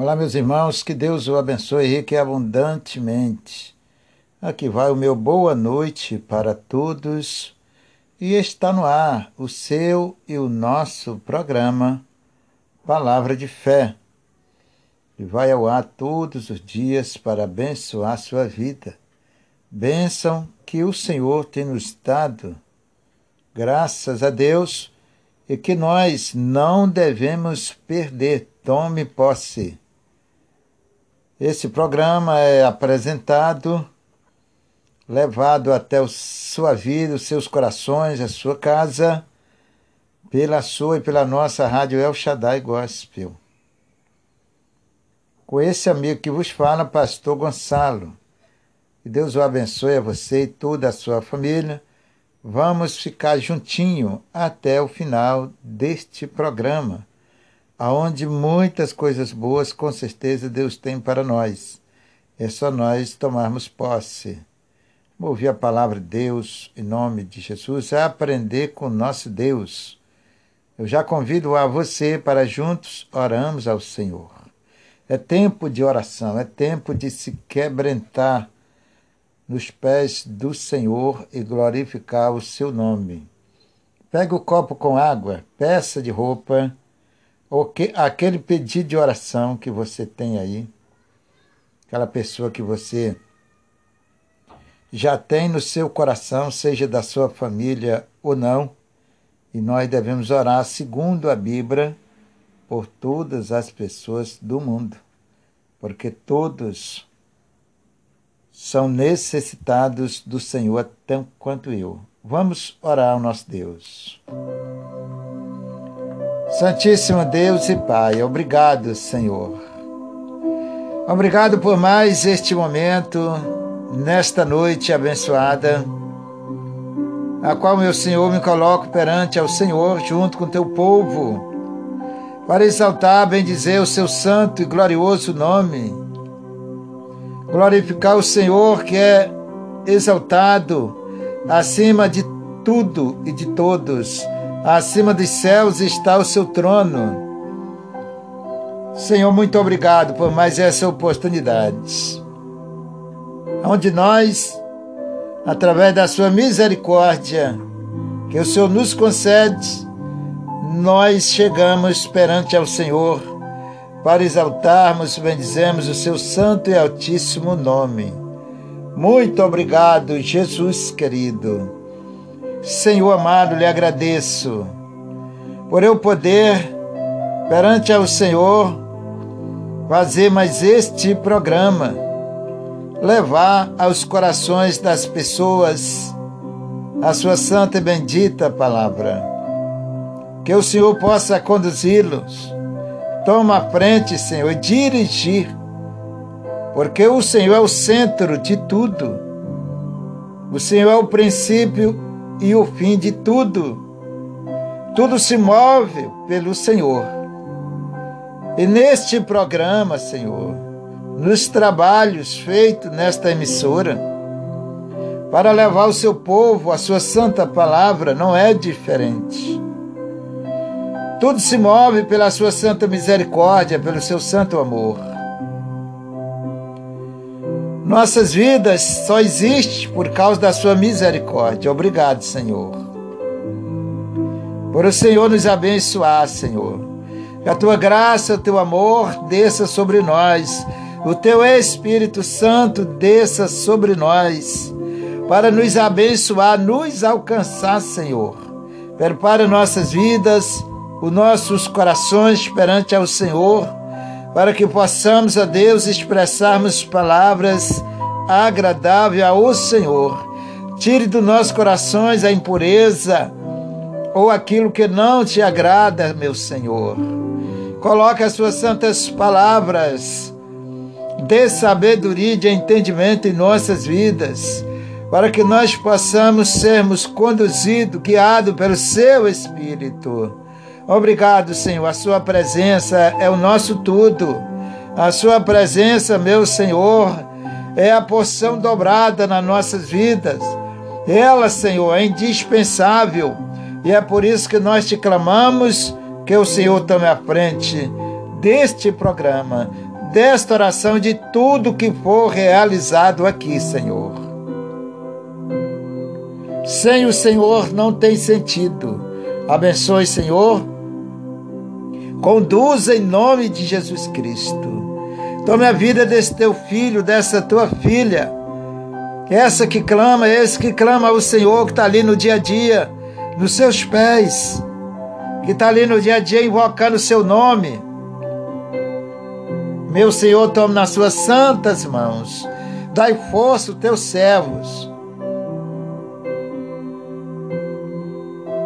Olá, meus irmãos, que Deus o abençoe rique e abundantemente. Aqui vai o meu boa noite para todos e está no ar o seu e o nosso programa Palavra de Fé, que vai ao ar todos os dias para abençoar sua vida. Bênção que o Senhor tem nos dado, graças a Deus, e que nós não devemos perder. Tome posse. Esse programa é apresentado, levado até a sua vida, os seus corações, a sua casa, pela sua e pela nossa rádio El Shaddai Gospel. Com esse amigo que vos fala, Pastor Gonçalo. Que Deus o abençoe a você e toda a sua família. Vamos ficar juntinho até o final deste programa aonde muitas coisas boas com certeza Deus tem para nós. É só nós tomarmos posse. Ouvir a palavra de Deus em nome de Jesus é aprender com nosso Deus. Eu já convido a você para juntos oramos ao Senhor. É tempo de oração, é tempo de se quebrantar nos pés do Senhor e glorificar o seu nome. Pegue o copo com água, peça de roupa, aquele pedido de oração que você tem aí, aquela pessoa que você já tem no seu coração, seja da sua família ou não, e nós devemos orar segundo a Bíblia por todas as pessoas do mundo, porque todos são necessitados do Senhor tanto quanto eu. Vamos orar ao nosso Deus. Santíssimo Deus e Pai, obrigado, Senhor. Obrigado por mais este momento, nesta noite abençoada, a qual, meu Senhor, me coloco perante ao Senhor, junto com teu povo, para exaltar, bendizer o seu santo e glorioso nome, glorificar o Senhor que é exaltado acima de tudo e de todos Acima dos céus está o seu trono. Senhor, muito obrigado por mais essa oportunidade. Onde nós, através da sua misericórdia, que o Senhor nos concede, nós chegamos perante ao Senhor para exaltarmos bendizemos o seu santo e altíssimo nome. Muito obrigado, Jesus querido. Senhor amado, lhe agradeço por eu poder, perante ao Senhor, fazer mais este programa, levar aos corações das pessoas a sua santa e bendita palavra. Que o Senhor possa conduzi-los. Toma a frente, Senhor, e dirigir, porque o Senhor é o centro de tudo. O Senhor é o princípio e o fim de tudo. Tudo se move pelo Senhor. E neste programa, Senhor, nos trabalhos feitos nesta emissora, para levar o seu povo a sua santa palavra, não é diferente. Tudo se move pela sua santa misericórdia, pelo seu santo amor. Nossas vidas só existem por causa da sua misericórdia. Obrigado, Senhor. Por o Senhor nos abençoar, Senhor. Que a tua graça, o teu amor desça sobre nós. O teu Espírito Santo desça sobre nós. Para nos abençoar, nos alcançar, Senhor. Prepara nossas vidas, os nossos corações perante ao Senhor para que possamos, a Deus, expressarmos palavras agradáveis ao Senhor. Tire dos nossos corações a impureza ou aquilo que não te agrada, meu Senhor. Coloque as suas santas palavras de sabedoria e de entendimento em nossas vidas, para que nós possamos sermos conduzidos, guiados pelo seu Espírito Obrigado, Senhor. A Sua presença é o nosso tudo. A Sua presença, meu Senhor, é a porção dobrada nas nossas vidas. Ela, Senhor, é indispensável. E é por isso que nós te clamamos que o Senhor tome a frente deste programa. desta oração de tudo que for realizado aqui, Senhor. Sem o Senhor não tem sentido. Abençoe, Senhor. Conduza em nome de Jesus Cristo. Tome a vida desse teu filho, dessa tua filha. Essa que clama, esse que clama ao Senhor, que está ali no dia a dia, nos seus pés, que está ali no dia a dia invocando o seu nome. Meu Senhor, tome nas suas santas mãos. Dai força aos teus servos.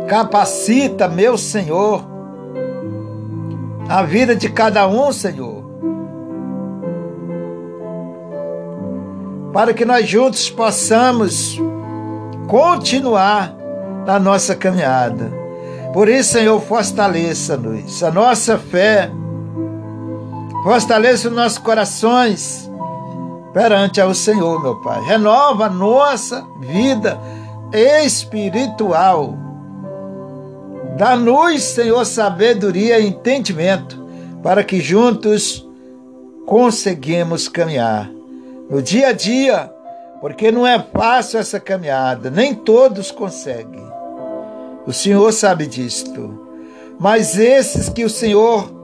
Capacita, meu Senhor, a vida de cada um, Senhor. Para que nós juntos possamos continuar na nossa caminhada. Por isso, Senhor, fortaleça-nos, a nossa fé Fortaleça os nossos corações perante ao Senhor, meu Pai. Renova a nossa vida espiritual. Dá-nos, Senhor, sabedoria e entendimento para que juntos conseguimos caminhar no dia a dia, porque não é fácil essa caminhada, nem todos conseguem. O Senhor sabe disto. Mas esses que o Senhor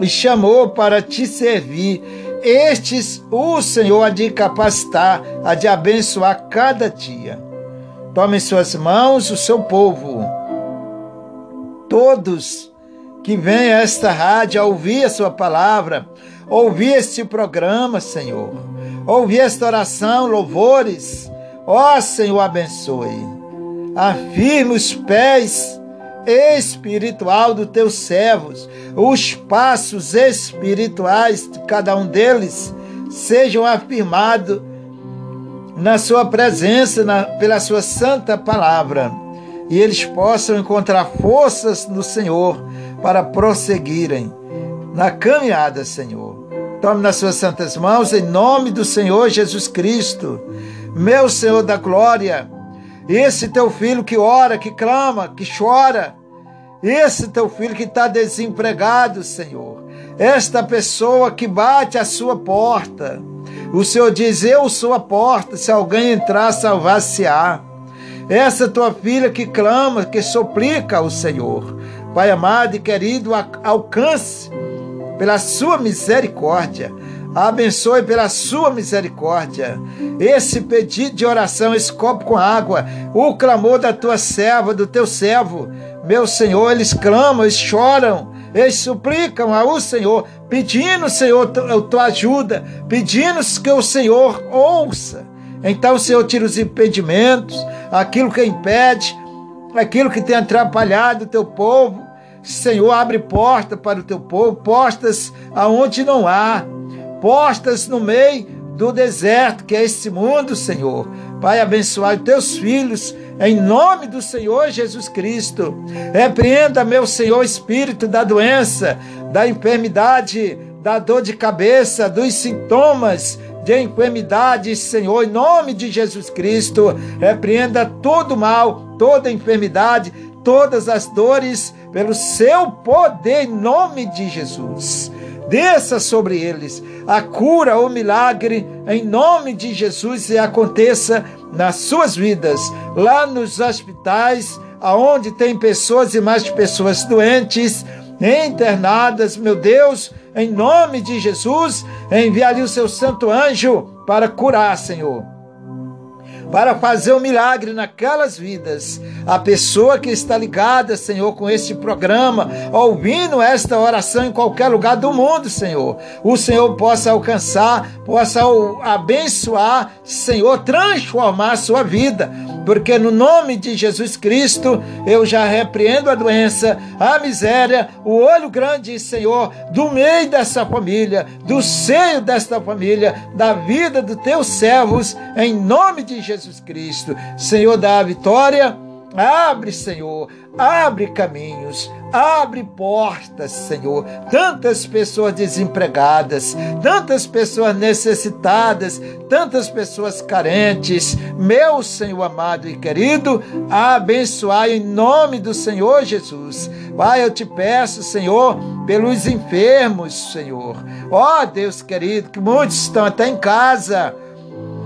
e chamou para te servir. Estes o Senhor há de capacitar, há de abençoar cada dia. Tome em suas mãos o seu povo. Todos que vêm a esta rádio a ouvir a sua palavra, ouvir este programa, Senhor, ouvir esta oração, louvores, ó Senhor, abençoe. Afirme os pés espiritual dos teus servos, os passos espirituais de cada um deles sejam afirmados na sua presença, na, pela sua santa palavra, e eles possam encontrar forças no Senhor para prosseguirem na caminhada, Senhor. Tome nas suas santas mãos, em nome do Senhor Jesus Cristo, meu Senhor da glória, esse teu filho que ora, que clama, que chora, esse teu filho que está desempregado, Senhor. Esta pessoa que bate a sua porta. O Senhor diz: Eu sou a porta, se alguém entrar, salvar-se-á. Essa tua filha que clama, que suplica ao Senhor. Pai amado e querido, alcance pela sua misericórdia. Abençoe pela sua misericórdia esse pedido de oração, esse copo com água, o clamor da tua serva, do teu servo meu Senhor, eles clamam, eles choram, eles suplicam ao Senhor, pedindo, Senhor, a tua ajuda, pedindo que o Senhor ouça. Então, Senhor tira os impedimentos, aquilo que impede, aquilo que tem atrapalhado o teu povo. Senhor, abre porta para o teu povo, portas aonde não há, portas no meio do deserto que é esse mundo, Senhor. Pai, abençoai os teus filhos em nome do Senhor Jesus Cristo. Repreenda, meu Senhor, espírito da doença, da enfermidade, da dor de cabeça, dos sintomas de enfermidade, Senhor, em nome de Jesus Cristo. Repreenda todo mal, toda enfermidade, todas as dores, pelo seu poder, em nome de Jesus desça sobre eles a cura, o milagre, em nome de Jesus, e aconteça nas suas vidas, lá nos hospitais, aonde tem pessoas e mais pessoas doentes, internadas, meu Deus, em nome de Jesus, envia-lhe o seu santo anjo para curar, Senhor. Para fazer um milagre naquelas vidas. A pessoa que está ligada, Senhor, com este programa, ouvindo esta oração em qualquer lugar do mundo, Senhor, o Senhor possa alcançar, possa abençoar, Senhor, transformar a sua vida porque no nome de Jesus Cristo eu já repreendo a doença, a miséria, o olho grande, Senhor, do meio dessa família, do seio desta família, da vida dos teus servos, em nome de Jesus Cristo. Senhor, dá a vitória Abre, Senhor, abre caminhos, abre portas, Senhor. Tantas pessoas desempregadas, tantas pessoas necessitadas, tantas pessoas carentes. Meu Senhor amado e querido, abençoai em nome do Senhor Jesus. Pai, eu te peço, Senhor, pelos enfermos, Senhor. Ó oh, Deus querido, que muitos estão até em casa.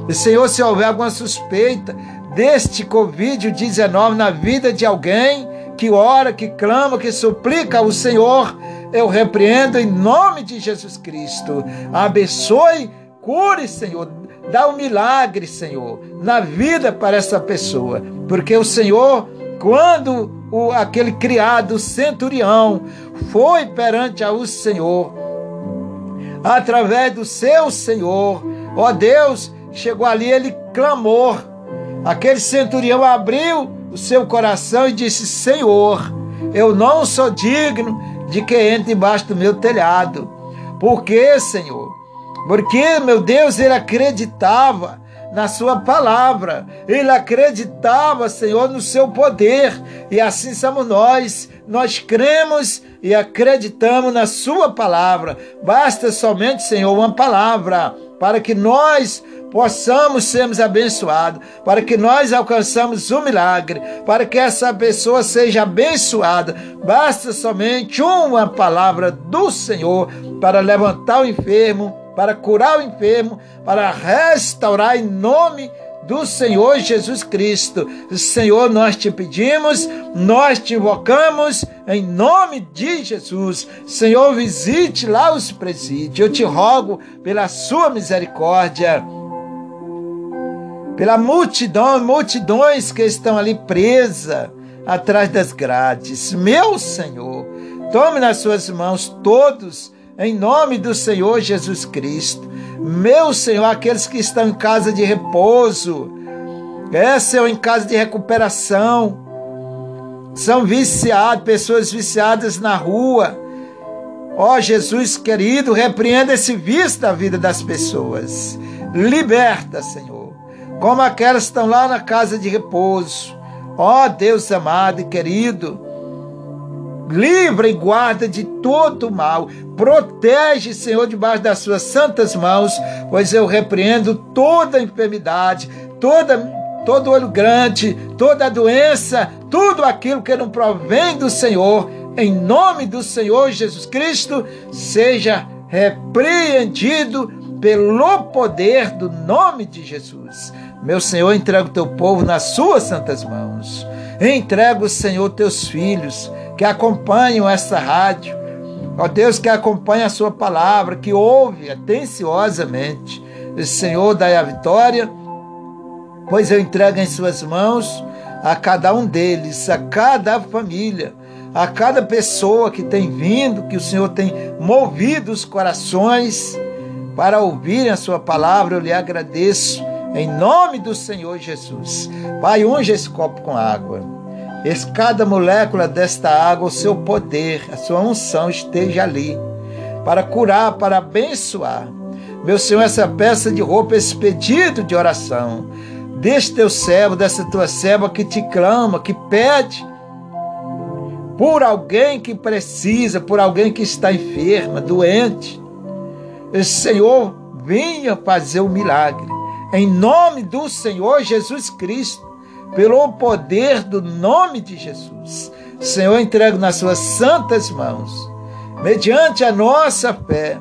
E, Senhor, se houver alguma suspeita, deste Covid-19 na vida de alguém que ora, que clama, que suplica ao Senhor, eu repreendo em nome de Jesus Cristo. Abençoe, cure, Senhor. Dá um milagre, Senhor, na vida para essa pessoa. Porque o Senhor, quando o, aquele criado centurião foi perante ao Senhor, através do seu Senhor, ó Deus, chegou ali, ele clamou Aquele centurião abriu o seu coração e disse: Senhor, eu não sou digno de que entre embaixo do meu telhado. Por quê, Senhor? Porque, meu Deus, ele acreditava na Sua palavra, ele acreditava, Senhor, no Seu poder, e assim somos nós. Nós cremos e acreditamos na Sua palavra. Basta somente, Senhor, uma palavra para que nós possamos sermos abençoados, para que nós alcançamos o milagre, para que essa pessoa seja abençoada. Basta somente uma palavra do Senhor para levantar o enfermo, para curar o enfermo, para restaurar em nome do Senhor Jesus Cristo. Senhor, nós te pedimos, nós te invocamos em nome de Jesus. Senhor, visite lá os presídios. Eu te rogo pela sua misericórdia pela multidão, multidões que estão ali presas atrás das grades. Meu Senhor, tome nas suas mãos todos, em nome do Senhor Jesus Cristo. Meu Senhor, aqueles que estão em casa de repouso, é, Senhor, em casa de recuperação, são viciados, pessoas viciadas na rua. Ó oh, Jesus querido, repreenda esse vício da vida das pessoas. Liberta, Senhor como aquelas que estão lá na casa de repouso. Ó oh, Deus amado e querido, livra e guarda de todo mal. Protege, Senhor, debaixo das suas santas mãos, pois eu repreendo toda enfermidade, toda todo olho grande, toda doença, tudo aquilo que não provém do Senhor, em nome do Senhor Jesus Cristo, seja repreendido pelo poder do nome de Jesus. Meu Senhor, entrega o teu povo nas suas santas mãos. Entrega, Senhor, teus filhos que acompanham essa rádio. Ó Deus, que acompanha a sua palavra, que ouve atenciosamente. Senhor, dai a vitória, pois eu entrego em suas mãos a cada um deles, a cada família, a cada pessoa que tem vindo, que o Senhor tem movido os corações para ouvirem a sua palavra. Eu lhe agradeço em nome do Senhor Jesus. Pai, unge esse copo com água. Esse, cada molécula desta água, o seu poder, a sua unção esteja ali para curar, para abençoar. Meu Senhor, essa peça de roupa, esse pedido de oração, deste teu servo, dessa tua serva que te clama, que pede por alguém que precisa, por alguém que está enferma, doente. Senhor, venha fazer o um milagre em nome do Senhor Jesus Cristo, pelo poder do nome de Jesus. Senhor, entrego nas suas santas mãos, mediante a nossa fé,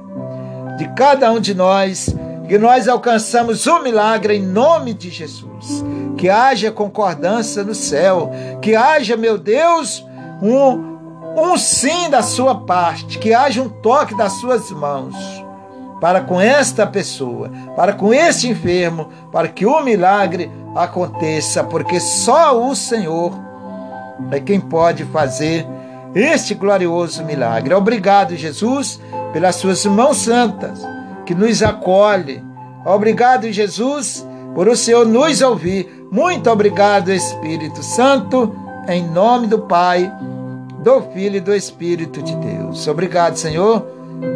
de cada um de nós, que nós alcançamos o milagre em nome de Jesus. Que haja concordância no céu, que haja, meu Deus, um, um sim da sua parte, que haja um toque das suas mãos para com esta pessoa, para com este enfermo, para que o milagre aconteça, porque só o Senhor é quem pode fazer este glorioso milagre. Obrigado, Jesus, pelas suas mãos santas que nos acolhe. Obrigado, Jesus, por o Senhor nos ouvir. Muito obrigado, Espírito Santo, em nome do Pai, do Filho e do Espírito de Deus. Obrigado, Senhor,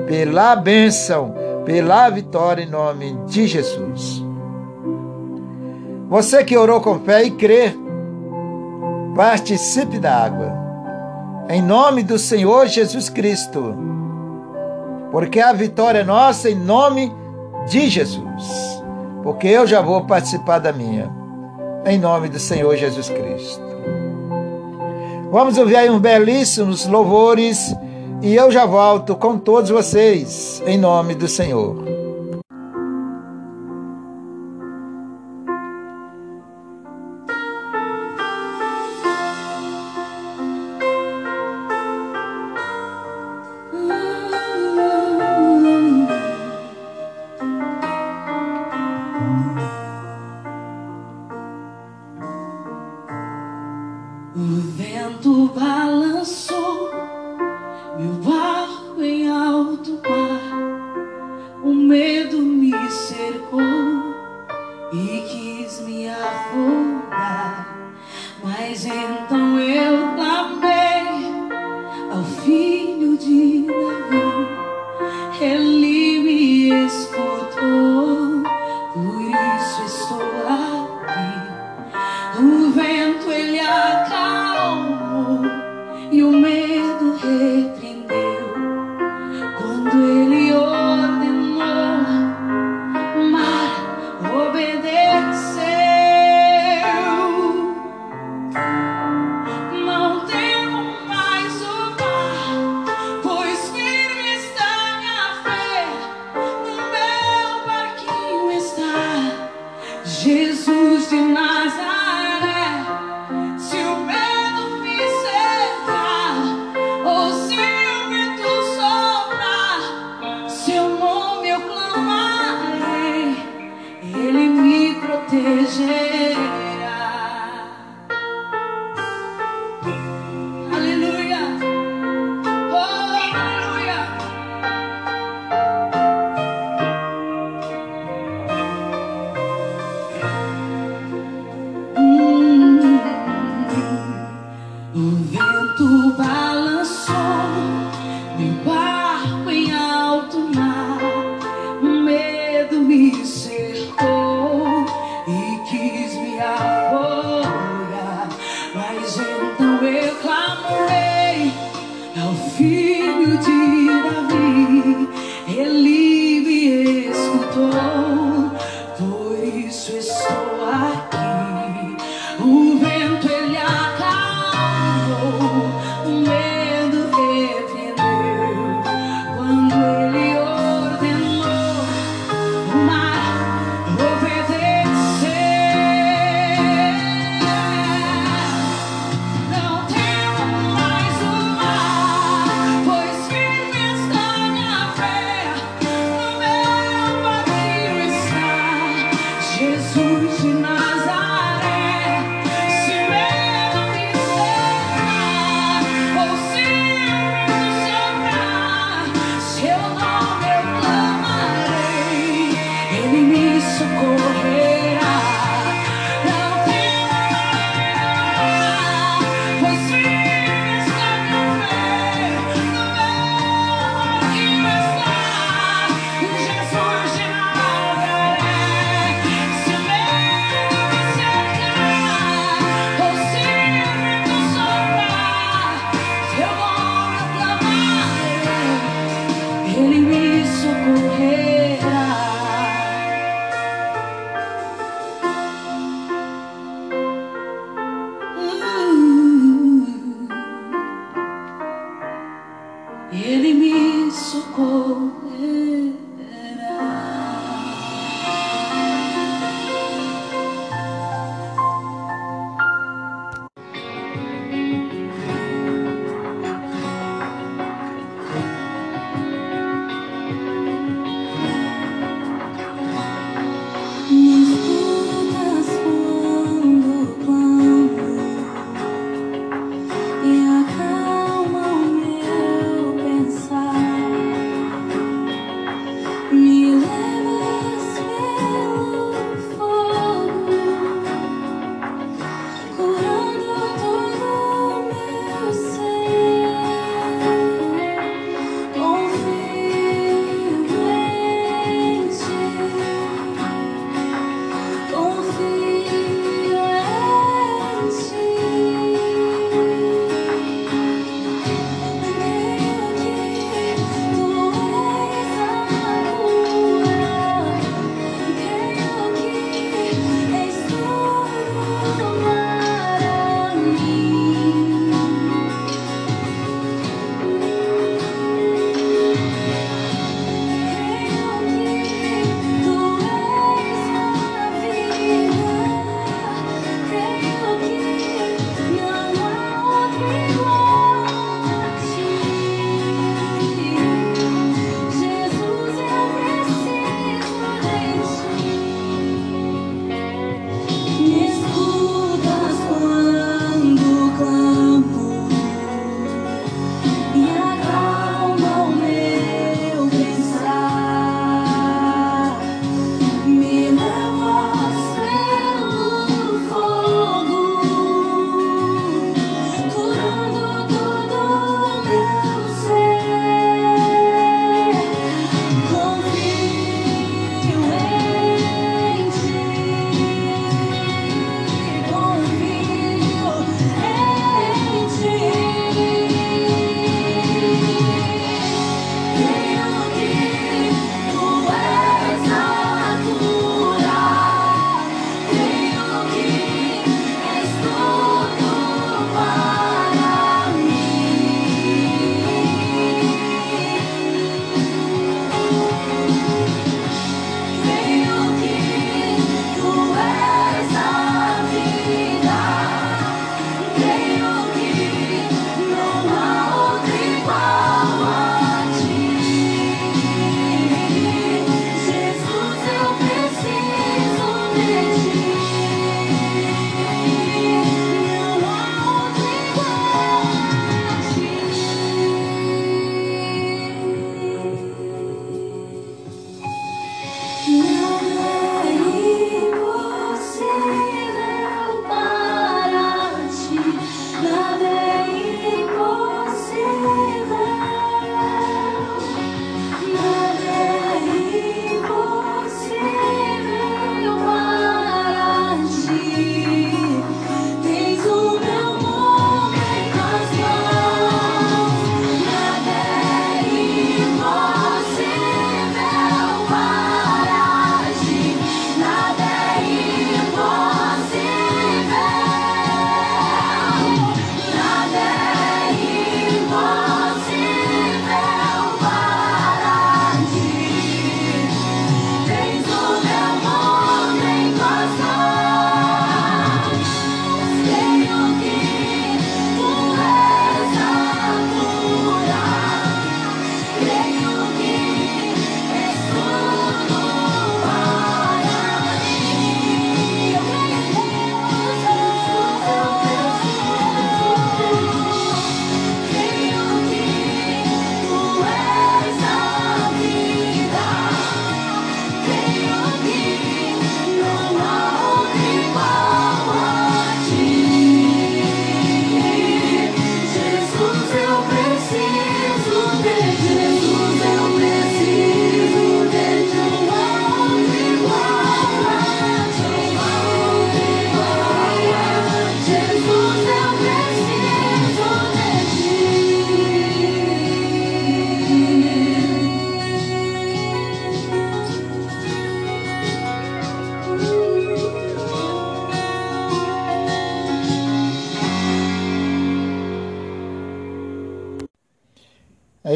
pela bênção pela vitória em nome de Jesus. Você que orou com fé e crê, participe da água. Em nome do Senhor Jesus Cristo. Porque a vitória é nossa em nome de Jesus. Porque eu já vou participar da minha. Em nome do Senhor Jesus Cristo. Vamos ouvir aí uns belíssimos louvores e eu já volto com todos vocês, em nome do Senhor.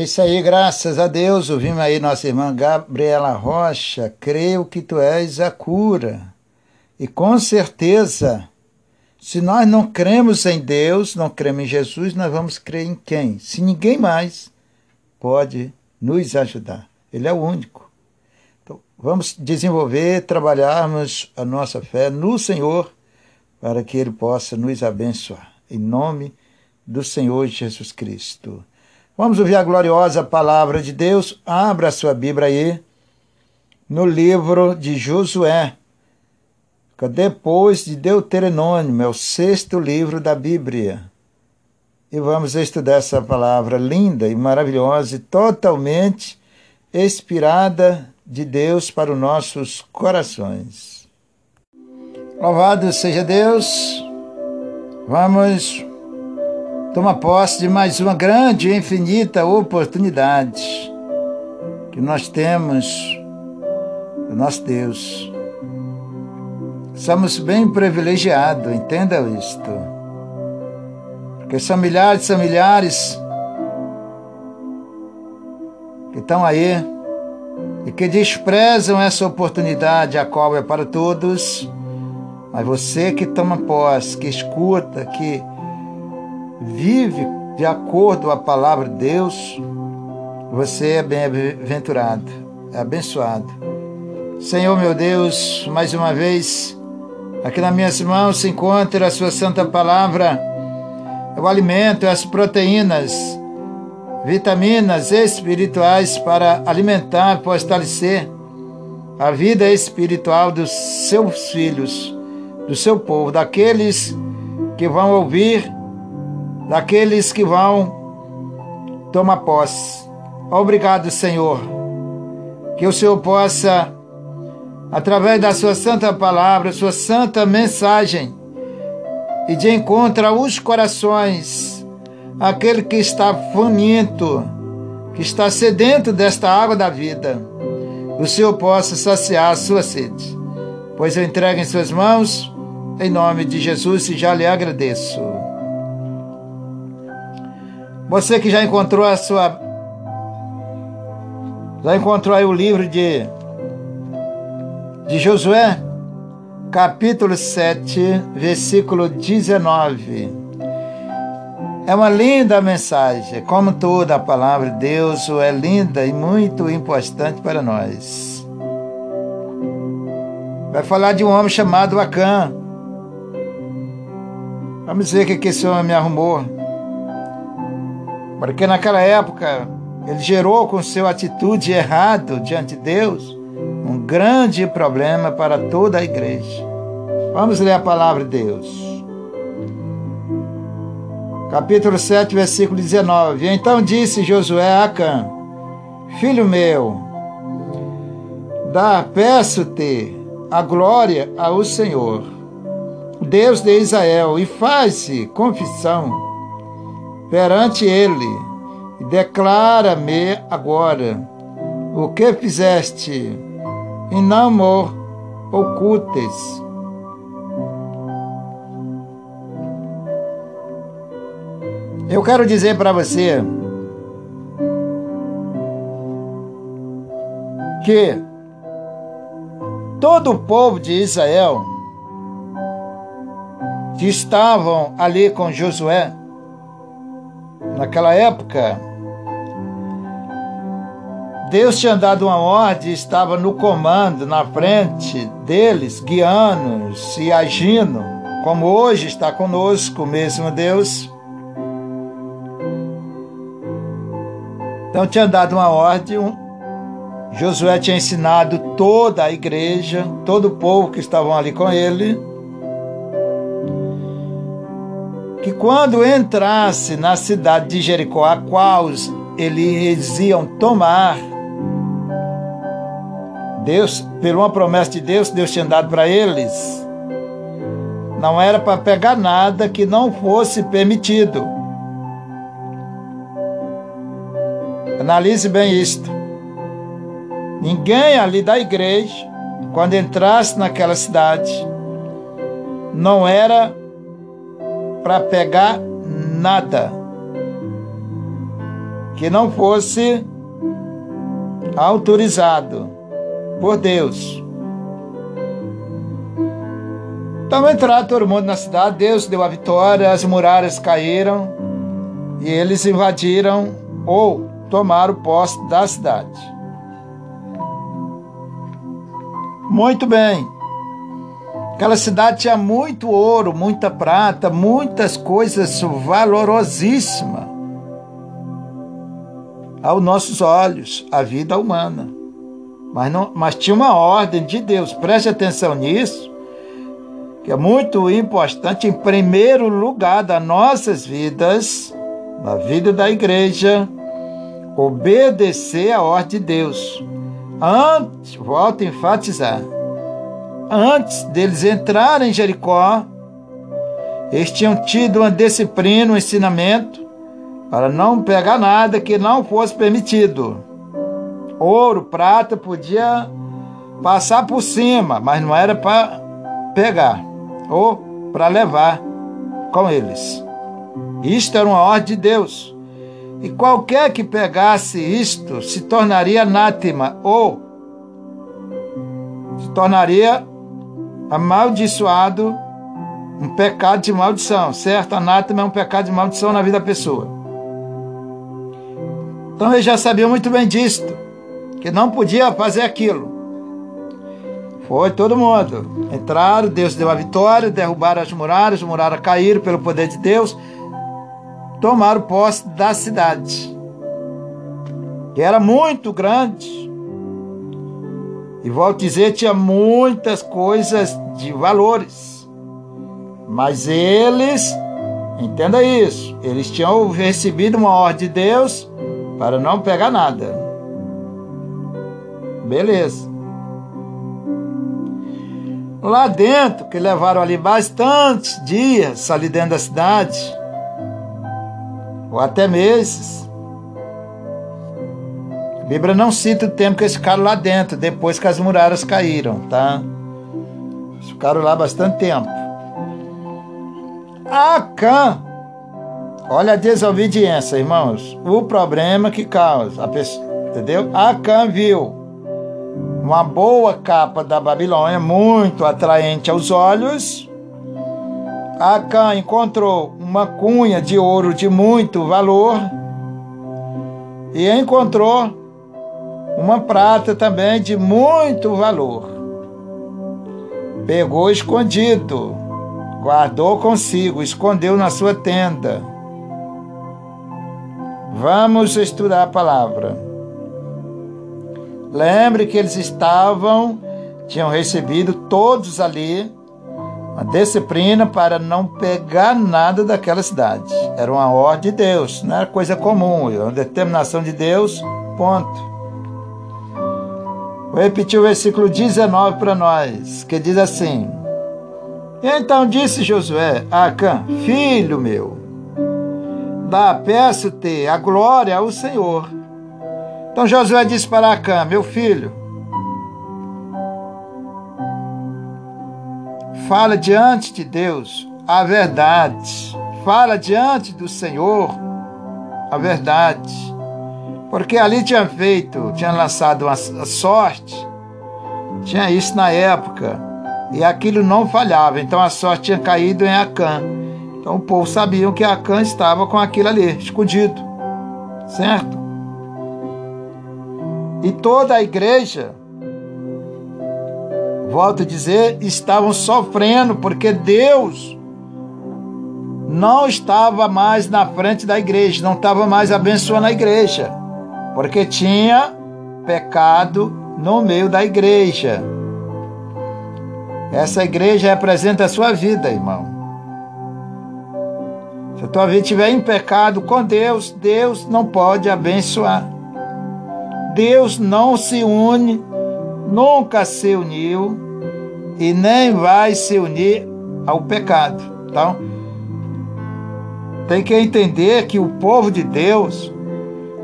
Isso aí, graças a Deus. Ouvimos aí nossa irmã Gabriela Rocha. Creio que tu és a cura. E com certeza, se nós não cremos em Deus, não cremos em Jesus, nós vamos crer em quem? Se ninguém mais pode nos ajudar. Ele é o único. Então, vamos desenvolver, trabalharmos a nossa fé no Senhor para que Ele possa nos abençoar. Em nome do Senhor Jesus Cristo. Vamos ouvir a gloriosa palavra de Deus. Abra sua Bíblia aí no livro de Josué, depois de Deuteronômio, é o sexto livro da Bíblia. E vamos estudar essa palavra linda e maravilhosa e totalmente inspirada de Deus para os nossos corações. Louvado seja Deus. Vamos toma posse de mais uma grande e infinita oportunidade que nós temos do nosso Deus. Somos bem privilegiados, entenda isto. Porque são milhares, são milhares que estão aí e que desprezam essa oportunidade, a qual é para todos. Mas você que toma posse, que escuta, que vive de acordo com a palavra de Deus, você é bem-aventurado, é abençoado. Senhor meu Deus, mais uma vez, aqui nas minhas mãos se encontra a Sua Santa Palavra, é o alimento, as proteínas, vitaminas espirituais para alimentar, fortalecer a vida espiritual dos seus filhos, do seu povo, daqueles que vão ouvir daqueles que vão tomar posse. Obrigado, Senhor. Que o Senhor possa, através da Sua santa palavra, Sua santa mensagem, e de encontro aos corações, aquele que está faminto, que está sedento desta água da vida, o Senhor possa saciar a sua sede. Pois eu entrego em Suas mãos, em nome de Jesus, e já lhe agradeço. Você que já encontrou a sua. Já encontrou aí o livro de. De Josué, capítulo 7, versículo 19. É uma linda mensagem, como toda a palavra de Deus é linda e muito importante para nós. Vai falar de um homem chamado Acã. Vamos ver o que esse homem me arrumou. Porque naquela época ele gerou com sua atitude errada diante de Deus um grande problema para toda a igreja. Vamos ler a palavra de Deus. Capítulo 7, versículo 19. Então disse Josué a Acã: Filho meu, dá, peço-te a glória ao Senhor, Deus de Israel, e faz-se confissão perante ele e declara-me agora o que fizeste e não me ocultes. Eu quero dizer para você que todo o povo de Israel que estavam ali com Josué Naquela época, Deus tinha dado uma ordem, estava no comando, na frente deles, guiando-os e agindo, como hoje está conosco o mesmo Deus. Então tinha dado uma ordem, Josué tinha ensinado toda a igreja, todo o povo que estavam ali com ele, que quando entrasse na cidade de Jericó, a qual eles iam tomar, Deus, por uma promessa de Deus, Deus tinha dado para eles, não era para pegar nada que não fosse permitido. Analise bem isto. Ninguém ali da igreja, quando entrasse naquela cidade, não era para pegar nada. que não fosse autorizado por Deus. Então entraram todo mundo na cidade, Deus deu a vitória, as muralhas caíram e eles invadiram ou tomaram posse da cidade. Muito bem. Aquela cidade tinha muito ouro, muita prata, muitas coisas valorosíssimas aos nossos olhos, a vida humana. Mas, não, mas tinha uma ordem de Deus, preste atenção nisso, que é muito importante, em primeiro lugar das nossas vidas, na vida da igreja, obedecer a ordem de Deus. Antes, volto a enfatizar, antes deles entrarem em Jericó, eles tinham tido uma disciplina, um ensinamento, para não pegar nada que não fosse permitido. Ouro, prata podia passar por cima, mas não era para pegar ou para levar com eles. Isto era uma ordem de Deus. E qualquer que pegasse isto se tornaria anátema ou se tornaria amaldiçoado, um pecado de maldição, certo? Anátema é um pecado de maldição na vida da pessoa. Então ele já sabia muito bem disto, que não podia fazer aquilo. Foi todo mundo. Entraram, Deus deu a vitória, derrubaram as muralhas, as muralhas caíram pelo poder de Deus tomaram posse da cidade, que era muito grande. E volto a dizer, tinha muitas coisas de valores. Mas eles, entenda isso, eles tinham recebido uma ordem de Deus para não pegar nada. Beleza. Lá dentro, que levaram ali bastantes dias ali dentro da cidade, ou até meses. Bíblia não cita o tempo que eles ficaram lá dentro, depois que as muralhas caíram, tá? Eles ficaram lá bastante tempo. Acã, olha a desobediência, irmãos. O problema que causa, a pessoa, entendeu? Acã viu uma boa capa da Babilônia, muito atraente aos olhos, Acã encontrou uma cunha de ouro de muito valor e encontrou uma prata também de muito valor. Pegou escondido, guardou consigo, escondeu na sua tenda. Vamos estudar a palavra. Lembre que eles estavam, tinham recebido todos ali uma disciplina para não pegar nada daquela cidade. Era uma ordem de Deus, não era coisa comum, era uma determinação de Deus, ponto. Vou repetir o versículo 19 para nós, que diz assim: Então disse Josué a Acã, filho meu, dá, peço-te a glória ao Senhor. Então Josué disse para Acã, meu filho, Fala diante de Deus a verdade. Fala diante do Senhor a verdade. Porque ali tinha feito, tinha lançado uma sorte, tinha isso na época, e aquilo não falhava. Então a sorte tinha caído em Acã. Então o povo sabia que Acã estava com aquilo ali, escondido. Certo? E toda a igreja volto a dizer, estavam sofrendo porque Deus não estava mais na frente da igreja, não estava mais abençoando a igreja, porque tinha pecado no meio da igreja. Essa igreja representa a sua vida, irmão. Se a tua vida estiver em pecado com Deus, Deus não pode abençoar. Deus não se une nunca se uniu e nem vai se unir ao pecado. Então, tem que entender que o povo de Deus,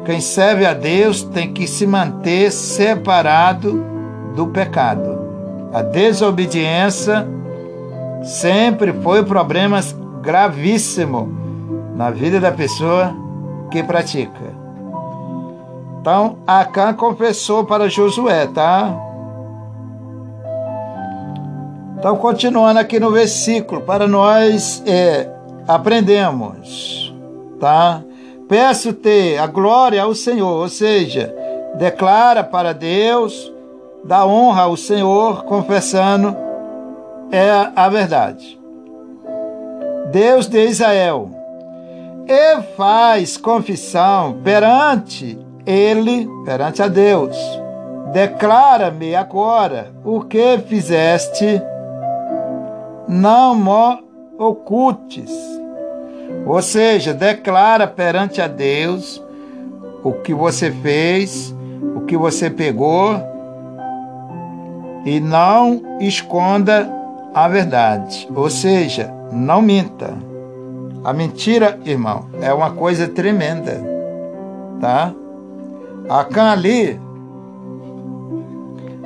quem serve a Deus, tem que se manter separado do pecado. A desobediência sempre foi um problema gravíssimo na vida da pessoa que pratica. Então, Acã confessou para Josué, tá? Então, continuando aqui no versículo, para nós é, aprendemos, tá? Peço-te a glória ao Senhor, ou seja, declara para Deus, dá honra ao Senhor, confessando é a verdade. Deus de Israel, e faz confissão perante ele, perante a Deus. Declara-me agora o que fizeste, não me ocultes. Ou seja, declara perante a Deus o que você fez, o que você pegou, e não esconda a verdade. Ou seja, não minta. A mentira, irmão, é uma coisa tremenda, tá? Acã ali,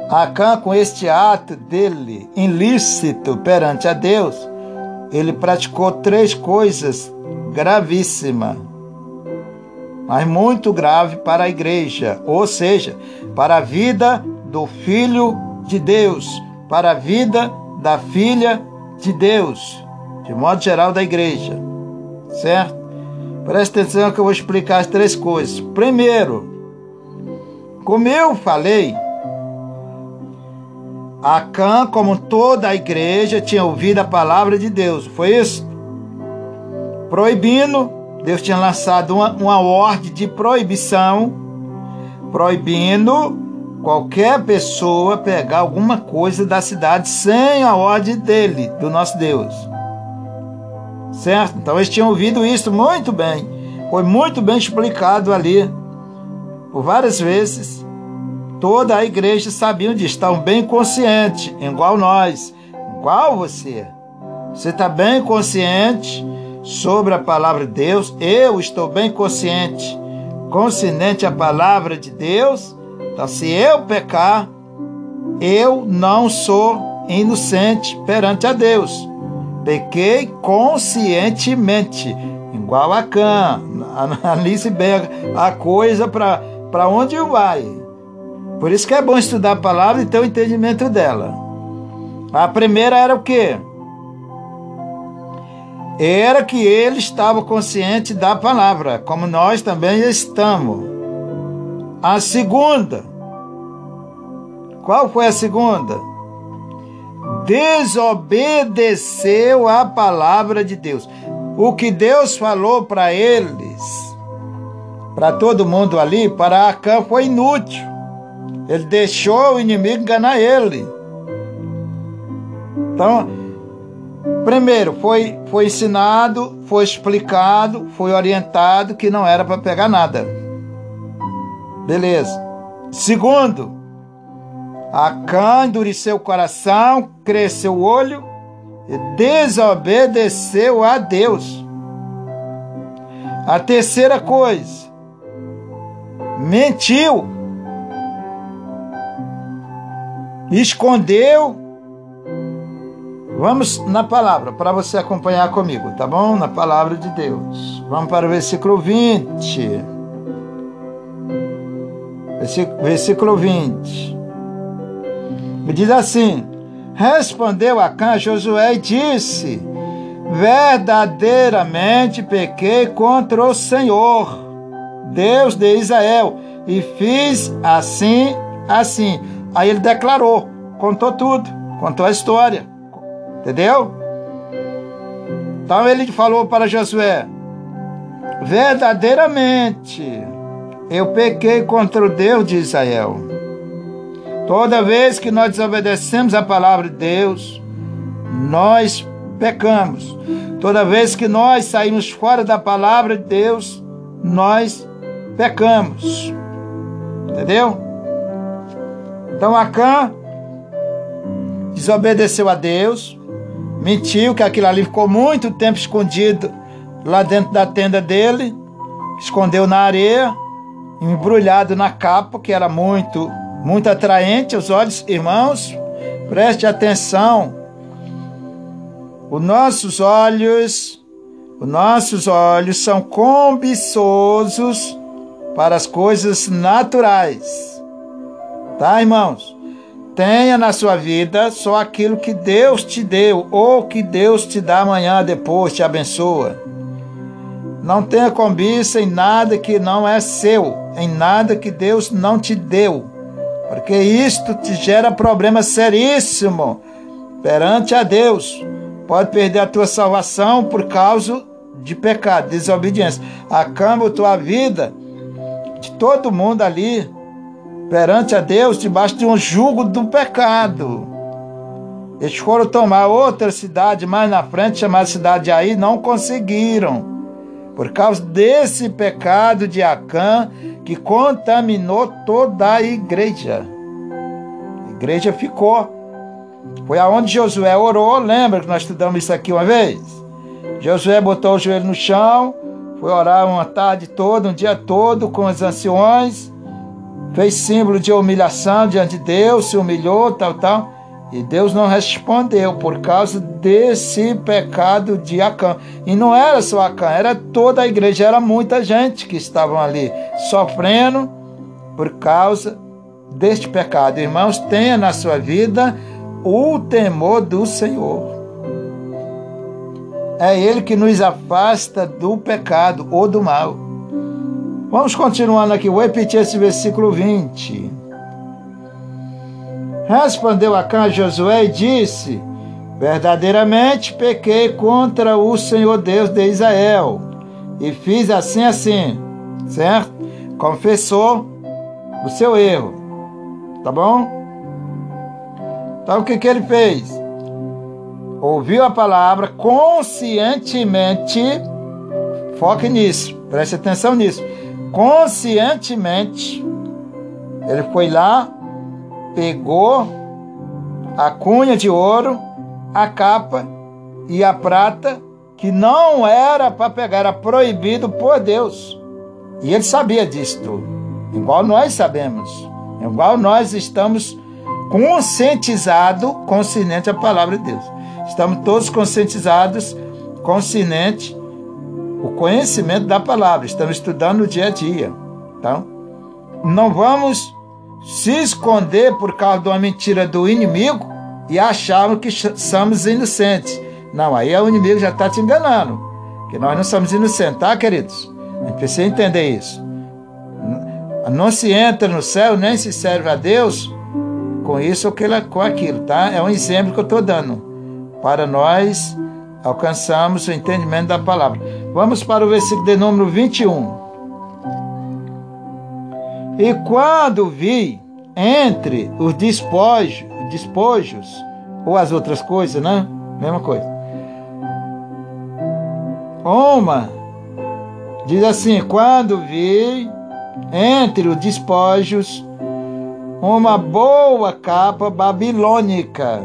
Acã com este ato dele ilícito perante a Deus, ele praticou três coisas gravíssimas, mas muito grave para a igreja, ou seja, para a vida do filho de Deus, para a vida da filha de Deus, de modo geral da igreja certo? Presta atenção que eu vou explicar as três coisas. Primeiro, como eu falei, Acã, como toda a igreja, tinha ouvido a palavra de Deus. Foi isso? Proibindo, Deus tinha lançado uma, uma ordem de proibição, proibindo qualquer pessoa pegar alguma coisa da cidade sem a ordem dele, do nosso Deus certo? Então eles tinham ouvido isso muito bem. Foi muito bem explicado ali, por várias vezes. Toda a igreja sabia disso, estavam bem consciente, igual nós, igual você. Você está bem consciente sobre a palavra de Deus, eu estou bem consciente, consciente a palavra de Deus. Então, se eu pecar, eu não sou inocente perante a Deus. Pequei conscientemente, igual a Can, analise bem a coisa para onde vai. Por isso que é bom estudar a palavra e ter o entendimento dela. A primeira era o quê? Era que ele estava consciente da palavra, como nós também estamos. A segunda, qual foi a segunda? desobedeceu a palavra de Deus. O que Deus falou para eles, para todo mundo ali, para Acã foi inútil. Ele deixou o inimigo enganar ele. Então, primeiro, foi, foi ensinado, foi explicado, foi orientado que não era para pegar nada. Beleza. Segundo, Acã endureceu o coração, cresceu o olho e desobedeceu a Deus. A terceira coisa, mentiu, escondeu. Vamos na palavra, para você acompanhar comigo, tá bom? Na palavra de Deus. Vamos para o versículo 20. Versículo 20. Diz assim: Respondeu Acã Josué e disse: Verdadeiramente pequei contra o Senhor, Deus de Israel, e fiz assim, assim. Aí ele declarou, contou tudo, contou a história. Entendeu? Então ele falou para Josué: Verdadeiramente eu pequei contra o Deus de Israel Toda vez que nós desobedecemos a palavra de Deus, nós pecamos. Toda vez que nós saímos fora da palavra de Deus, nós pecamos. Entendeu? Então Acã desobedeceu a Deus, mentiu que aquilo ali ficou muito tempo escondido lá dentro da tenda dele, escondeu na areia, embrulhado na capa, que era muito muito atraente aos olhos, irmãos. Preste atenção. Os nossos olhos, os nossos olhos são cobiçosos para as coisas naturais. Tá, irmãos? Tenha na sua vida só aquilo que Deus te deu ou que Deus te dá amanhã depois, te abençoa. Não tenha cobiça em nada que não é seu, em nada que Deus não te deu, porque isto te gera problema seríssimo perante a Deus. Pode perder a tua salvação por causa de pecado, desobediência. Acaba a tua vida de todo mundo ali perante a Deus debaixo de um jugo do pecado. Eles foram tomar outra cidade mais na frente, chamada cidade de Aí, não conseguiram. Por causa desse pecado de Acã que contaminou toda a igreja. A igreja ficou. Foi aonde Josué orou, lembra que nós estudamos isso aqui uma vez? Josué botou o joelho no chão, foi orar uma tarde toda, um dia todo com os anciões, fez símbolo de humilhação diante de Deus, se humilhou, tal, tal. E Deus não respondeu por causa desse pecado de Acã. E não era só Acã, era toda a igreja, era muita gente que estavam ali sofrendo por causa deste pecado. Irmãos, tenha na sua vida o temor do Senhor. É Ele que nos afasta do pecado ou do mal. Vamos continuando aqui, vou repetir esse versículo 20. Respondeu Acã a Josué e disse: Verdadeiramente pequei contra o Senhor Deus de Israel e fiz assim assim, certo? Confessou o seu erro, tá bom? Então o que, que ele fez? Ouviu a palavra conscientemente, foque nisso, preste atenção nisso. Conscientemente, ele foi lá pegou a cunha de ouro, a capa e a prata, que não era para pegar, era proibido por Deus. E ele sabia disto, igual nós sabemos, igual nós estamos conscientizados, consciente a palavra de Deus. Estamos todos conscientizados, consciente o conhecimento da palavra. Estamos estudando no dia a dia. Então, não vamos se esconder por causa de uma mentira do inimigo e achavam que somos inocentes. Não, aí o inimigo já está te enganando. Que nós não somos inocentes, tá, queridos? A gente precisa entender isso. Não se entra no céu, nem se serve a Deus com isso ou com aquilo, tá? É um exemplo que eu estou dando para nós alcançarmos o entendimento da palavra. Vamos para o versículo de número 21. E quando vi entre os despojos, despojos ou as outras coisas, né? Mesma coisa. Uma diz assim: quando vi entre os despojos uma boa capa babilônica.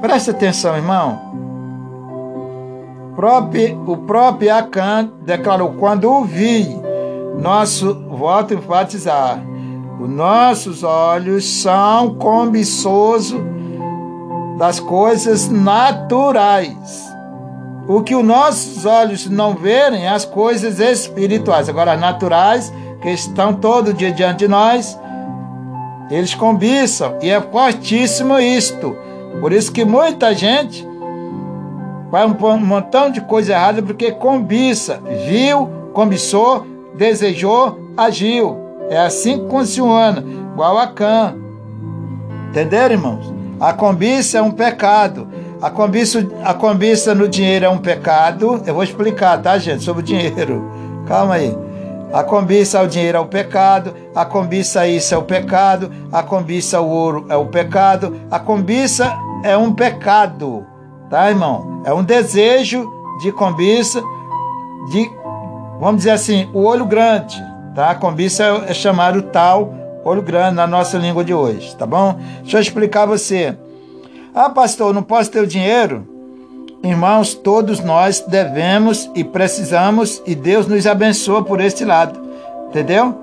Preste atenção, irmão. O próprio Acã declarou: quando o vi, nosso voto enfatizar. Os nossos olhos são cobiçosos das coisas naturais. O que os nossos olhos não verem, as coisas espirituais. Agora, as naturais, que estão todo dia diante de nós, eles cobiçam. E é fortíssimo isto. Por isso que muita gente faz um montão de coisa errada porque cobiça. Viu, cobiçou, desejou, agiu. É assim que funciona, igual a Cã. Entenderam, irmãos? A cobiça é um pecado. A cobiça, a cobiça no dinheiro é um pecado. Eu vou explicar, tá, gente? Sobre o dinheiro. Calma aí. A cobiça ao dinheiro é o pecado, a cobiça isso é o pecado, a cobiça ao ouro é o pecado, a cobiça é um pecado, tá, irmão? É um desejo de cobiça, de vamos dizer assim, o olho grande, tá? Cobiça é chamado tal olho grande na nossa língua de hoje, tá bom? Deixa eu explicar a você. Ah, pastor, não posso ter o dinheiro? Irmãos, todos nós devemos e precisamos e Deus nos abençoa por este lado, entendeu?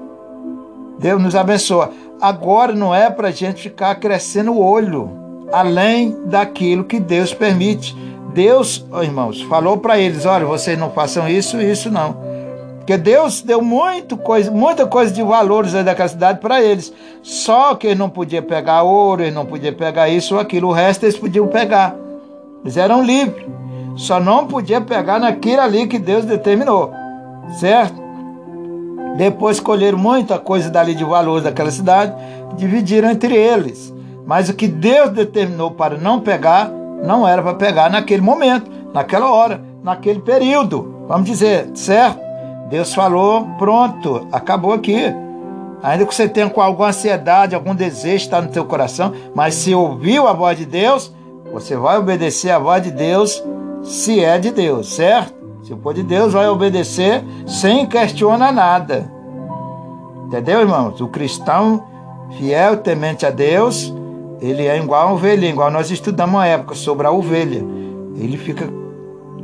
Deus nos abençoa. Agora não é para a gente ficar crescendo o olho, além daquilo que Deus permite. Deus, oh, irmãos, falou para eles: olha, vocês não façam isso, isso não. Porque Deus deu muito coisa, muita coisa de valores daquela cidade para eles. Só que eles não podiam pegar ouro, eles não podiam pegar isso ou aquilo. O resto eles podiam pegar. Eles eram livres. Só não podia pegar naquilo ali que Deus determinou. Certo? Depois escolheram muita coisa dali de valores daquela cidade, dividiram entre eles. Mas o que Deus determinou para não pegar, não era para pegar naquele momento, naquela hora, naquele período. Vamos dizer, certo? Deus falou, pronto, acabou aqui. Ainda que você tenha com alguma ansiedade, algum desejo está no teu coração, mas se ouviu a voz de Deus, você vai obedecer a voz de Deus, se é de Deus, certo? Se for de Deus, vai obedecer sem questionar nada. Entendeu, irmãos? O cristão fiel, temente a Deus, ele é igual a ovelha, igual nós estudamos uma época sobre a ovelha. Ele fica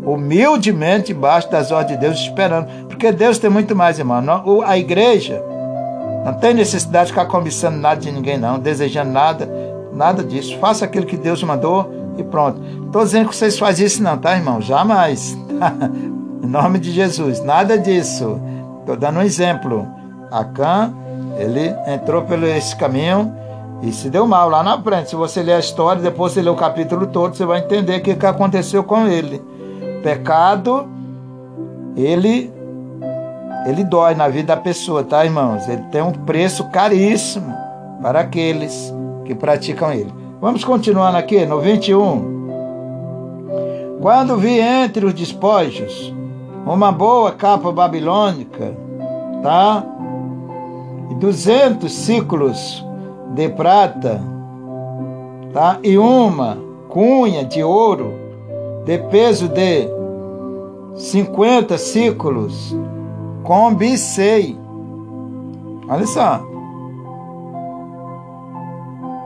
humildemente debaixo das ordens de Deus, esperando. Porque Deus tem muito mais, irmão. A igreja não tem necessidade de ficar cobiçando nada de ninguém, não, desejando nada, nada disso. Faça aquilo que Deus mandou e pronto. Estou dizendo que vocês fazem isso, não, tá, irmão? Jamais. em nome de Jesus, nada disso. Estou dando um exemplo. Acã, ele entrou pelo esse caminho e se deu mal lá na frente. Se você ler a história, depois você ler o capítulo todo, você vai entender o que, aconteceu com ele. Pecado, ele ele dói na vida da pessoa, tá, irmãos? Ele tem um preço caríssimo para aqueles que praticam ele. Vamos continuando aqui no 21. Quando vi entre os despojos uma boa capa babilônica, tá? E 200 ciclos de prata, tá? E uma cunha de ouro de peso de 50 ciclos, combicei. Olha só.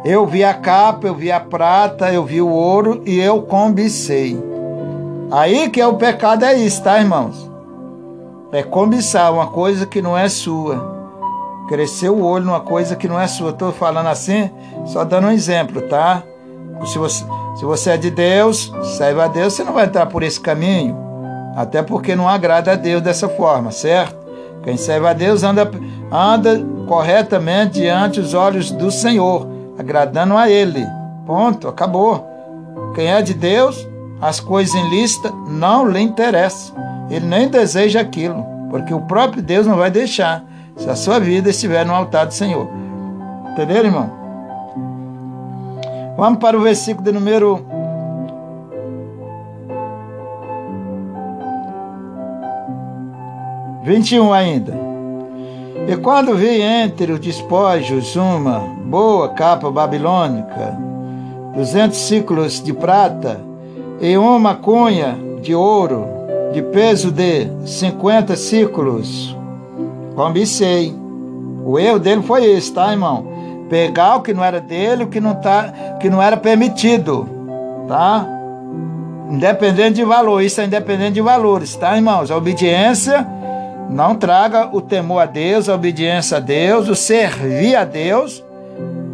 Eu vi a capa, eu vi a prata, eu vi o ouro e eu combicei. Aí que é o pecado, é isso, tá, irmãos? É cobiçar uma coisa que não é sua. Crescer o olho numa coisa que não é sua. Estou falando assim, só dando um exemplo, tá? Se você, se você é de Deus, serve a Deus, você não vai entrar por esse caminho. Até porque não agrada a Deus dessa forma, certo? Quem serve a Deus anda, anda corretamente diante dos olhos do Senhor agradando a Ele. Ponto, acabou. Quem é de Deus, as coisas ilícitas não lhe interessam. Ele nem deseja aquilo, porque o próprio Deus não vai deixar se a sua vida estiver no altar do Senhor. Entendeu, irmão? Vamos para o versículo de número vinte e um ainda. E quando vi entre os despojos uma boa capa babilônica, duzentos ciclos de prata e uma cunha de ouro de peso de cinquenta ciclos, combicei. O erro dele foi esse, tá, irmão? Pegar o que não era dele, o que não, tá, que não era permitido, tá? Independente de valor, isso é independente de valores, tá, irmãos? A obediência não traga o temor a Deus, a obediência a Deus, o servir a Deus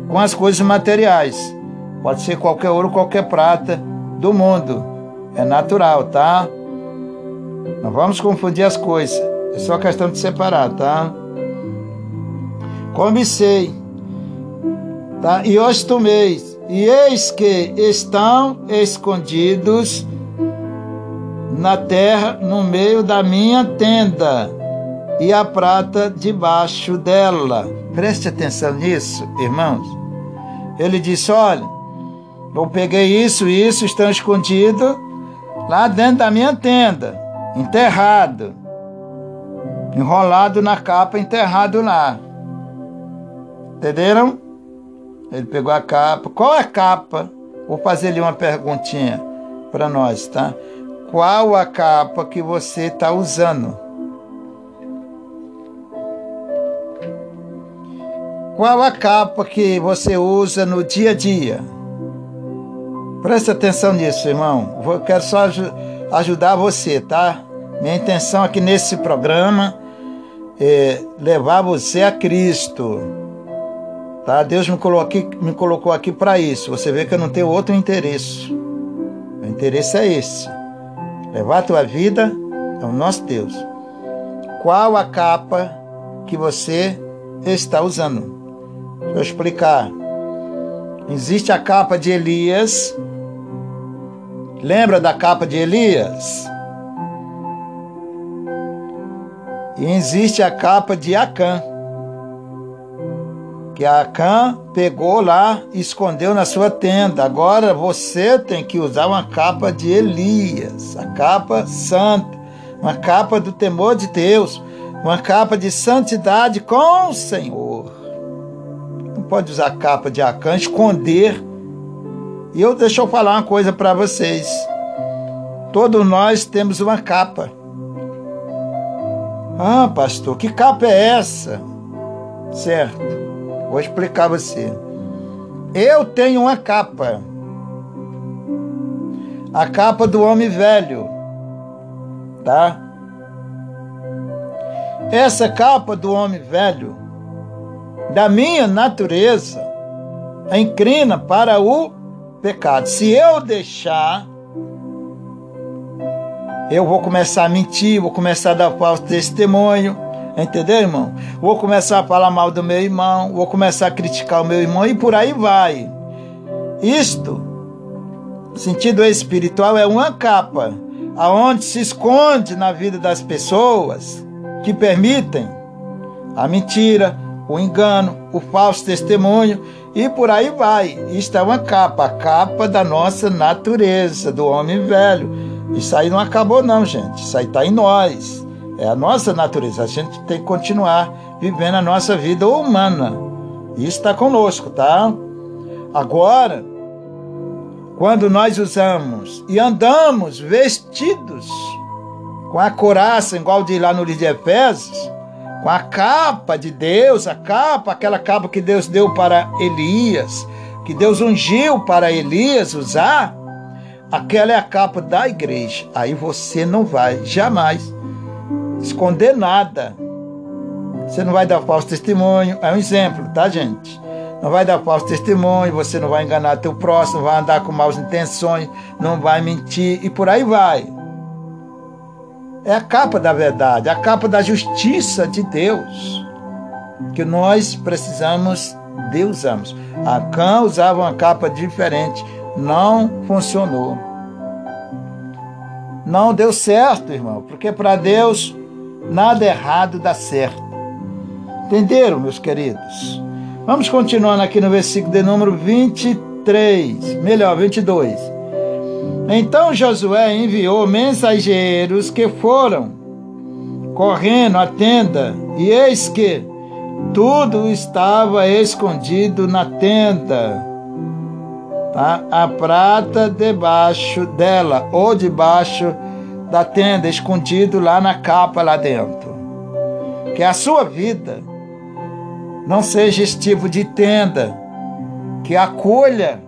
com as coisas materiais. Pode ser qualquer ouro, qualquer prata do mundo. É natural, tá? Não vamos confundir as coisas. É só questão de separar, tá? Comecei, tá? E os tomeis, e eis que estão escondidos na terra, no meio da minha tenda e a prata debaixo dela. Preste atenção nisso, irmãos. Ele disse: Olha, eu peguei isso e isso, estão escondidos lá dentro da minha tenda, enterrado, enrolado na capa, enterrado lá. Entenderam? Ele pegou a capa. Qual a capa? Vou fazer lhe uma perguntinha para nós, tá? Qual a capa que você está usando? Qual a capa que você usa no dia a dia? Preste atenção nisso, irmão. Eu quero só ajudar você, tá? Minha intenção aqui nesse programa é levar você a Cristo. Tá? Deus me colocou aqui, me colocou aqui para isso. Você vê que eu não tenho outro interesse. O interesse é esse. Levar a tua vida ao nosso Deus. qual a capa que você está usando. Deixa eu explicar. Existe a capa de Elias. Lembra da capa de Elias? E existe a capa de Acã. Que Acã pegou lá e escondeu na sua tenda. Agora você tem que usar uma capa de Elias, a capa santa, uma capa do temor de Deus, uma capa de santidade com o Senhor pode usar capa de Acã, esconder. E eu deixa eu falar uma coisa para vocês. Todos nós temos uma capa. Ah, pastor, que capa é essa? Certo. Vou explicar a você. Eu tenho uma capa. A capa do homem velho. Tá? Essa capa do homem velho da minha natureza inclina para o pecado. Se eu deixar, eu vou começar a mentir, vou começar a dar falso testemunho, entendeu, irmão? Vou começar a falar mal do meu irmão, vou começar a criticar o meu irmão e por aí vai. Isto, sentido espiritual, é uma capa aonde se esconde na vida das pessoas que permitem a mentira, o engano, o falso testemunho e por aí vai. Isto é uma capa, a capa da nossa natureza, do homem velho. Isso aí não acabou, não, gente. Isso aí está em nós. É a nossa natureza. A gente tem que continuar vivendo a nossa vida humana. Isso está conosco, tá? Agora, quando nós usamos e andamos vestidos com a coraça, igual de lá no livro de Efésios, com a capa de Deus, a capa, aquela capa que Deus deu para Elias, que Deus ungiu para Elias usar, aquela é a capa da igreja. Aí você não vai jamais esconder nada. Você não vai dar falso testemunho. É um exemplo, tá, gente? Não vai dar falso testemunho, você não vai enganar teu próximo, vai andar com maus intenções, não vai mentir e por aí vai é a capa da verdade, a capa da justiça de Deus, que nós precisamos de usarmos. Acã usava uma capa diferente, não funcionou. Não deu certo, irmão, porque para Deus nada errado dá certo. Entenderam, meus queridos? Vamos continuando aqui no versículo de número 23, melhor, 22. Então Josué enviou mensageiros que foram correndo à tenda, e eis que tudo estava escondido na tenda. Tá? A prata debaixo dela, ou debaixo da tenda, escondido lá na capa lá dentro. Que a sua vida não seja esse tipo de tenda que acolha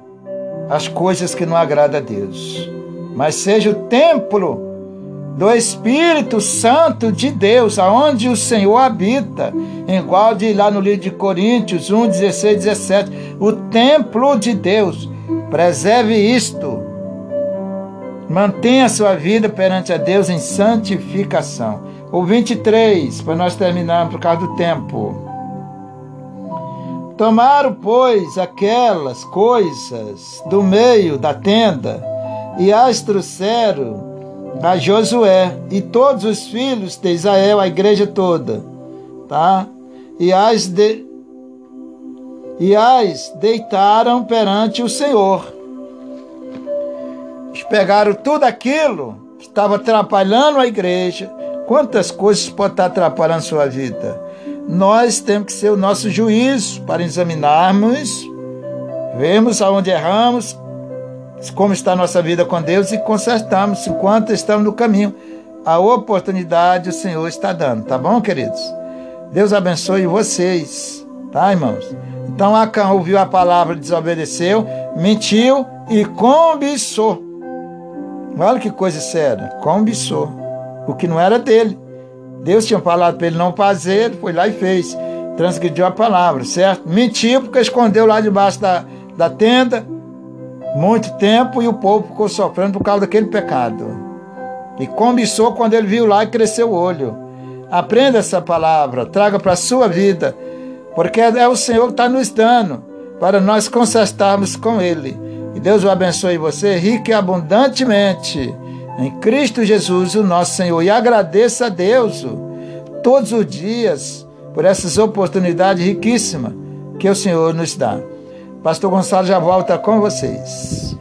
as coisas que não agradam a Deus, mas seja o templo do Espírito Santo de Deus, aonde o Senhor habita, igual de lá no livro de Coríntios 1, 16, 17, o templo de Deus. Preserve isto. Mantenha sua vida perante a Deus em santificação. O 23, para nós terminarmos por causa do tempo. Tomaram, pois, aquelas coisas do meio da tenda e as trouxeram a Josué e todos os filhos de Israel, a igreja toda, tá? E as, de... e as deitaram perante o Senhor. Eles pegaram tudo aquilo que estava atrapalhando a igreja. Quantas coisas podem estar atrapalhando a sua vida? nós temos que ser o nosso juízo para examinarmos, vermos aonde erramos, como está a nossa vida com Deus e consertarmos enquanto estamos no caminho. A oportunidade o Senhor está dando, tá bom, queridos? Deus abençoe vocês, tá, irmãos? Então Acã ouviu a palavra, desobedeceu, mentiu e cobiçou. Olha que coisa séria, cobiçou o que não era dele. Deus tinha falado para ele não fazer, ele foi lá e fez. Transgrediu a palavra, certo? Mentiu porque escondeu lá debaixo da, da tenda muito tempo e o povo ficou sofrendo por causa daquele pecado. E cobiçou quando ele viu lá e cresceu o olho. Aprenda essa palavra, traga para a sua vida, porque é o Senhor que está nos dando para nós consertarmos com Ele. E Deus o abençoe você rico e abundantemente em Cristo Jesus, o nosso Senhor. E agradeça a Deus todos os dias por essas oportunidades riquíssimas que o Senhor nos dá. Pastor Gonçalo já volta com vocês.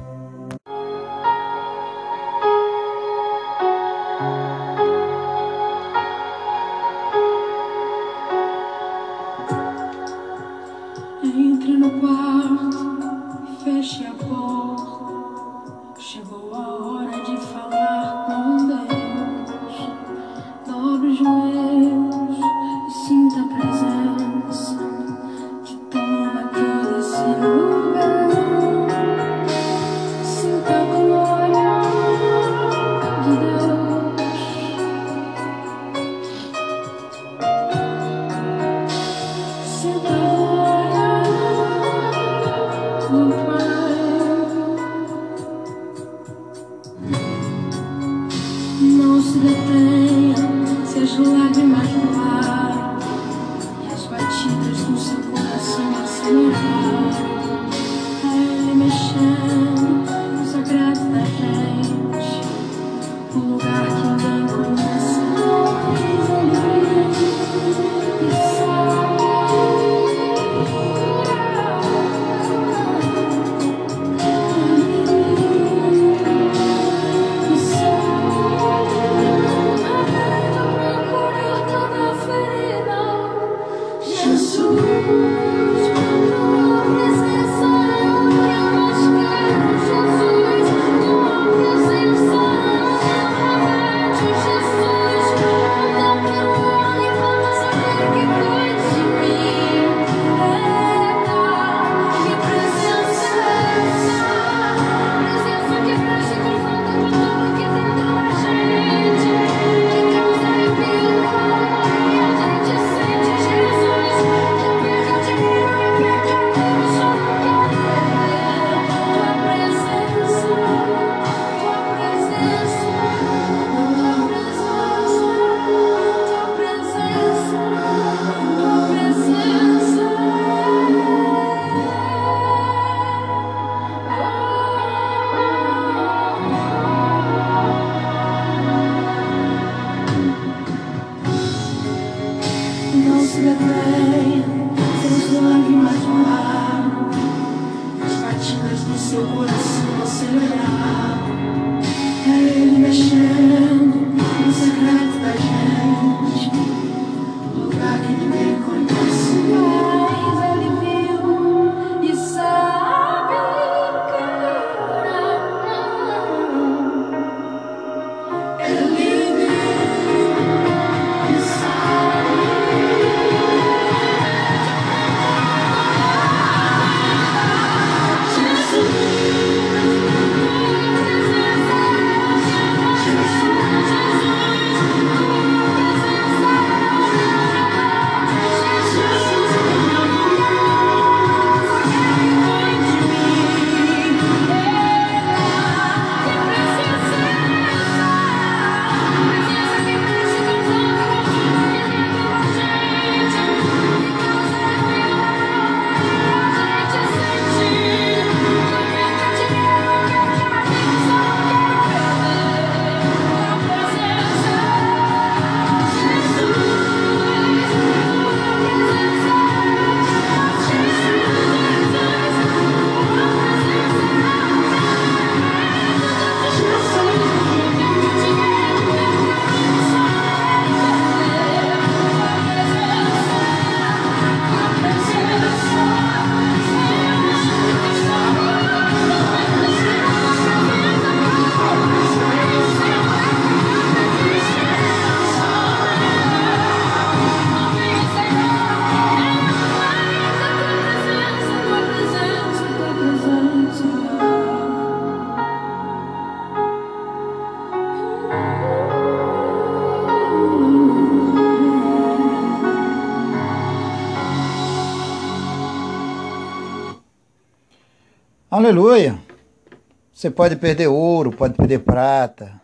Você pode perder ouro, pode perder prata,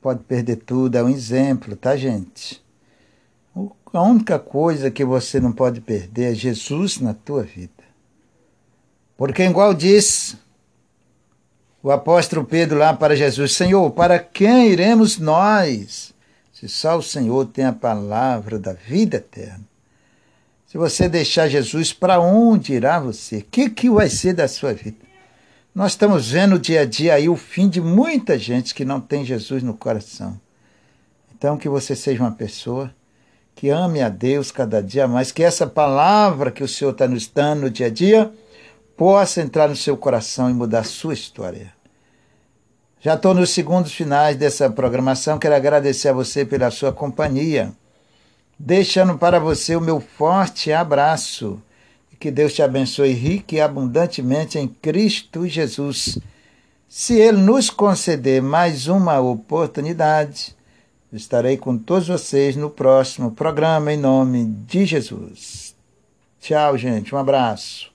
pode perder tudo, é um exemplo, tá, gente? a única coisa que você não pode perder é Jesus na tua vida. Porque, igual diz o apóstolo Pedro lá para Jesus: Senhor, para quem iremos nós? Se só o Senhor tem a palavra da vida eterna. Se você deixar Jesus, para onde irá você? O que, que vai ser da sua vida? Nós estamos vendo dia a dia aí o fim de muita gente que não tem Jesus no coração. Então, que você seja uma pessoa que ame a Deus cada dia mais, que essa palavra que o Senhor está nos dando no dia a dia possa entrar no seu coração e mudar a sua história. Já estou nos segundos finais dessa programação, quero agradecer a você pela sua companhia, deixando para você o meu forte abraço. Que Deus te abençoe rique e abundantemente em Cristo Jesus. Se Ele nos conceder mais uma oportunidade, estarei com todos vocês no próximo programa, em nome de Jesus. Tchau, gente. Um abraço.